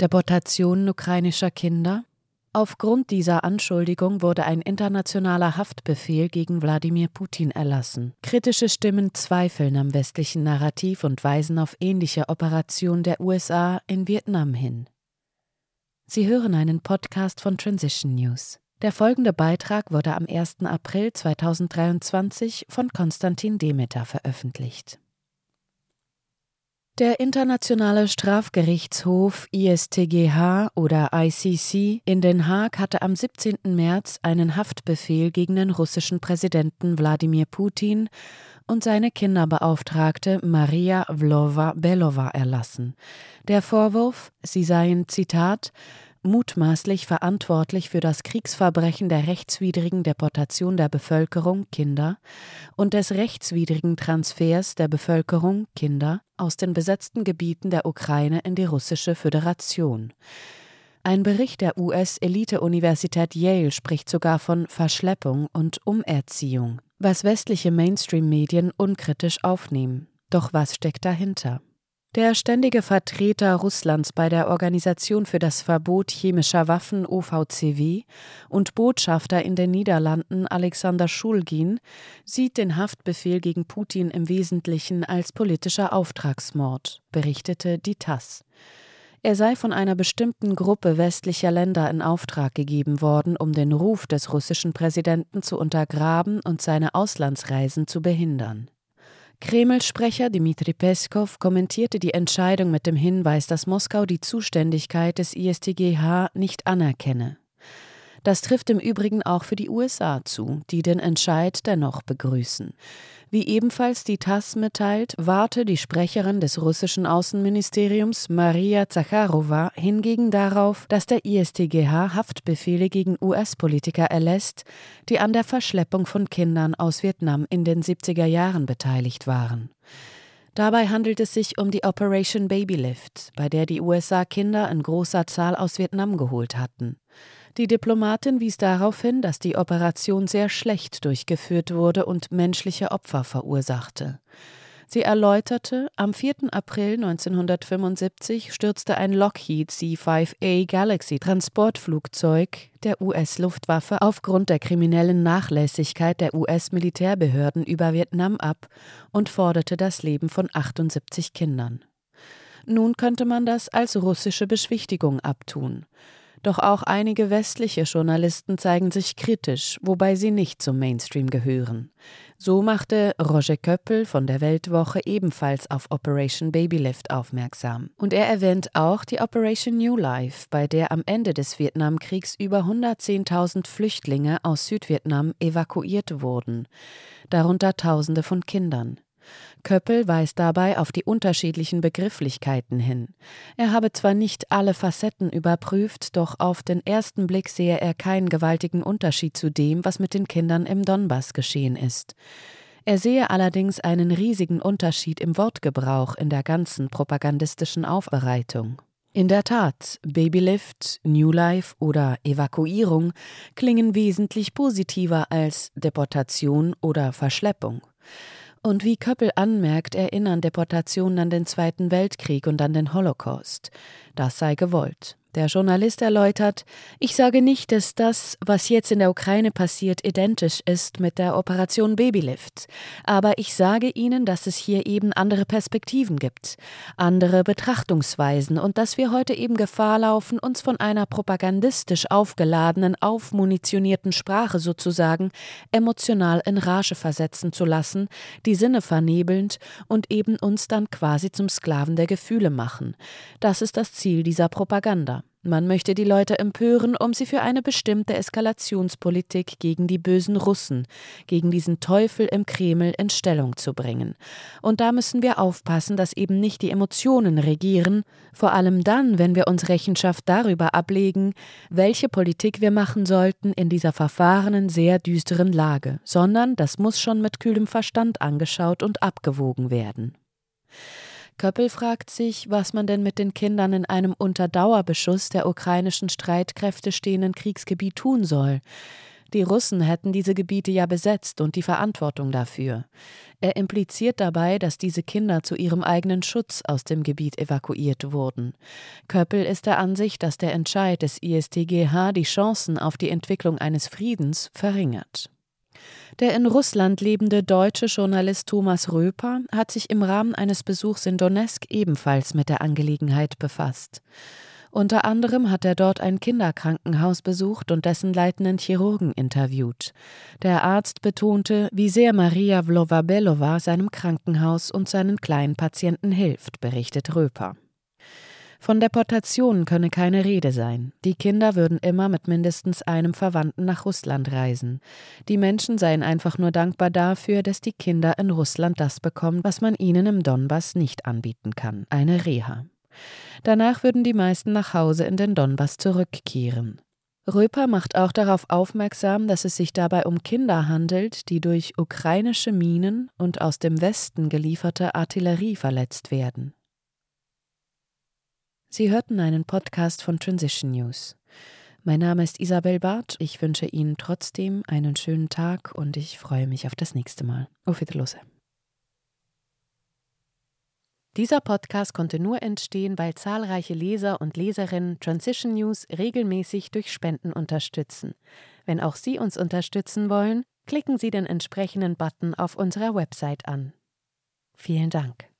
Deportationen ukrainischer Kinder? Aufgrund dieser Anschuldigung wurde ein internationaler Haftbefehl gegen Wladimir Putin erlassen. Kritische Stimmen zweifeln am westlichen Narrativ und weisen auf ähnliche Operationen der USA in Vietnam hin. Sie hören einen Podcast von Transition News. Der folgende Beitrag wurde am 1. April 2023 von Konstantin Demeter veröffentlicht. Der Internationale Strafgerichtshof ISTGH oder ICC in Den Haag hatte am 17. März einen Haftbefehl gegen den russischen Präsidenten Wladimir Putin und seine Kinderbeauftragte Maria Vlova-Belova erlassen. Der Vorwurf, sie seien, Zitat, mutmaßlich verantwortlich für das Kriegsverbrechen der rechtswidrigen Deportation der Bevölkerung Kinder und des rechtswidrigen Transfers der Bevölkerung Kinder aus den besetzten Gebieten der Ukraine in die russische Föderation. Ein Bericht der US-Elite-Universität Yale spricht sogar von Verschleppung und Umerziehung, was westliche Mainstream-Medien unkritisch aufnehmen. Doch was steckt dahinter? Der ständige Vertreter Russlands bei der Organisation für das Verbot chemischer Waffen OVCW und Botschafter in den Niederlanden Alexander Schulgin sieht den Haftbefehl gegen Putin im Wesentlichen als politischer Auftragsmord, berichtete die TASS. Er sei von einer bestimmten Gruppe westlicher Länder in Auftrag gegeben worden, um den Ruf des russischen Präsidenten zu untergraben und seine Auslandsreisen zu behindern. Kreml-Sprecher Dmitri Peskov kommentierte die Entscheidung mit dem Hinweis, dass Moskau die Zuständigkeit des ISTGH nicht anerkenne. Das trifft im Übrigen auch für die USA zu, die den Entscheid dennoch begrüßen. Wie ebenfalls die TASS mitteilt, warte die Sprecherin des russischen Außenministeriums Maria Zacharowa hingegen darauf, dass der ISTGH Haftbefehle gegen US-Politiker erlässt, die an der Verschleppung von Kindern aus Vietnam in den 70er Jahren beteiligt waren. Dabei handelt es sich um die Operation Babylift, bei der die USA Kinder in großer Zahl aus Vietnam geholt hatten. Die Diplomatin wies darauf hin, dass die Operation sehr schlecht durchgeführt wurde und menschliche Opfer verursachte. Sie erläuterte, am 4. April 1975 stürzte ein Lockheed C-5A Galaxy Transportflugzeug der US-Luftwaffe aufgrund der kriminellen Nachlässigkeit der US-Militärbehörden über Vietnam ab und forderte das Leben von 78 Kindern. Nun könnte man das als russische Beschwichtigung abtun. Doch auch einige westliche Journalisten zeigen sich kritisch, wobei sie nicht zum Mainstream gehören. So machte Roger Köppel von der Weltwoche ebenfalls auf Operation Babylift aufmerksam. Und er erwähnt auch die Operation New Life, bei der am Ende des Vietnamkriegs über 110.000 Flüchtlinge aus Südvietnam evakuiert wurden, darunter Tausende von Kindern. Köppel weist dabei auf die unterschiedlichen Begrifflichkeiten hin. Er habe zwar nicht alle Facetten überprüft, doch auf den ersten Blick sehe er keinen gewaltigen Unterschied zu dem, was mit den Kindern im Donbass geschehen ist. Er sehe allerdings einen riesigen Unterschied im Wortgebrauch in der ganzen propagandistischen Aufbereitung. In der Tat, Babylift, New Life oder Evakuierung klingen wesentlich positiver als Deportation oder Verschleppung. Und wie Köppel anmerkt, erinnern Deportationen an den Zweiten Weltkrieg und an den Holocaust. Das sei gewollt. Der Journalist erläutert, ich sage nicht, dass das, was jetzt in der Ukraine passiert, identisch ist mit der Operation Babylift, aber ich sage Ihnen, dass es hier eben andere Perspektiven gibt, andere Betrachtungsweisen und dass wir heute eben Gefahr laufen, uns von einer propagandistisch aufgeladenen, aufmunitionierten Sprache sozusagen emotional in Rage versetzen zu lassen, die Sinne vernebelnd und eben uns dann quasi zum Sklaven der Gefühle machen. Das ist das Ziel dieser Propaganda. Man möchte die Leute empören, um sie für eine bestimmte Eskalationspolitik gegen die bösen Russen, gegen diesen Teufel im Kreml in Stellung zu bringen. Und da müssen wir aufpassen, dass eben nicht die Emotionen regieren, vor allem dann, wenn wir uns Rechenschaft darüber ablegen, welche Politik wir machen sollten in dieser verfahrenen, sehr düsteren Lage, sondern das muss schon mit kühlem Verstand angeschaut und abgewogen werden. Köppel fragt sich, was man denn mit den Kindern in einem unter Dauerbeschuss der ukrainischen Streitkräfte stehenden Kriegsgebiet tun soll. Die Russen hätten diese Gebiete ja besetzt und die Verantwortung dafür. Er impliziert dabei, dass diese Kinder zu ihrem eigenen Schutz aus dem Gebiet evakuiert wurden. Köppel ist der Ansicht, dass der Entscheid des ISTGH die Chancen auf die Entwicklung eines Friedens verringert. Der in Russland lebende deutsche Journalist Thomas Röper hat sich im Rahmen eines Besuchs in Donetsk ebenfalls mit der Angelegenheit befasst. Unter anderem hat er dort ein Kinderkrankenhaus besucht und dessen leitenden Chirurgen interviewt. Der Arzt betonte, wie sehr Maria Vlovabelova seinem Krankenhaus und seinen kleinen Patienten hilft, berichtet Röper. Von Deportation könne keine Rede sein. Die Kinder würden immer mit mindestens einem Verwandten nach Russland reisen. Die Menschen seien einfach nur dankbar dafür, dass die Kinder in Russland das bekommen, was man ihnen im Donbass nicht anbieten kann, eine Reha. Danach würden die meisten nach Hause in den Donbass zurückkehren. Röper macht auch darauf aufmerksam, dass es sich dabei um Kinder handelt, die durch ukrainische Minen und aus dem Westen gelieferte Artillerie verletzt werden. Sie hörten einen Podcast von Transition News. Mein Name ist Isabel Barth. Ich wünsche Ihnen trotzdem einen schönen Tag und ich freue mich auf das nächste Mal. Auf Wiedersehen. Dieser Podcast konnte nur entstehen, weil zahlreiche Leser und Leserinnen Transition News regelmäßig durch Spenden unterstützen. Wenn auch Sie uns unterstützen wollen, klicken Sie den entsprechenden Button auf unserer Website an. Vielen Dank.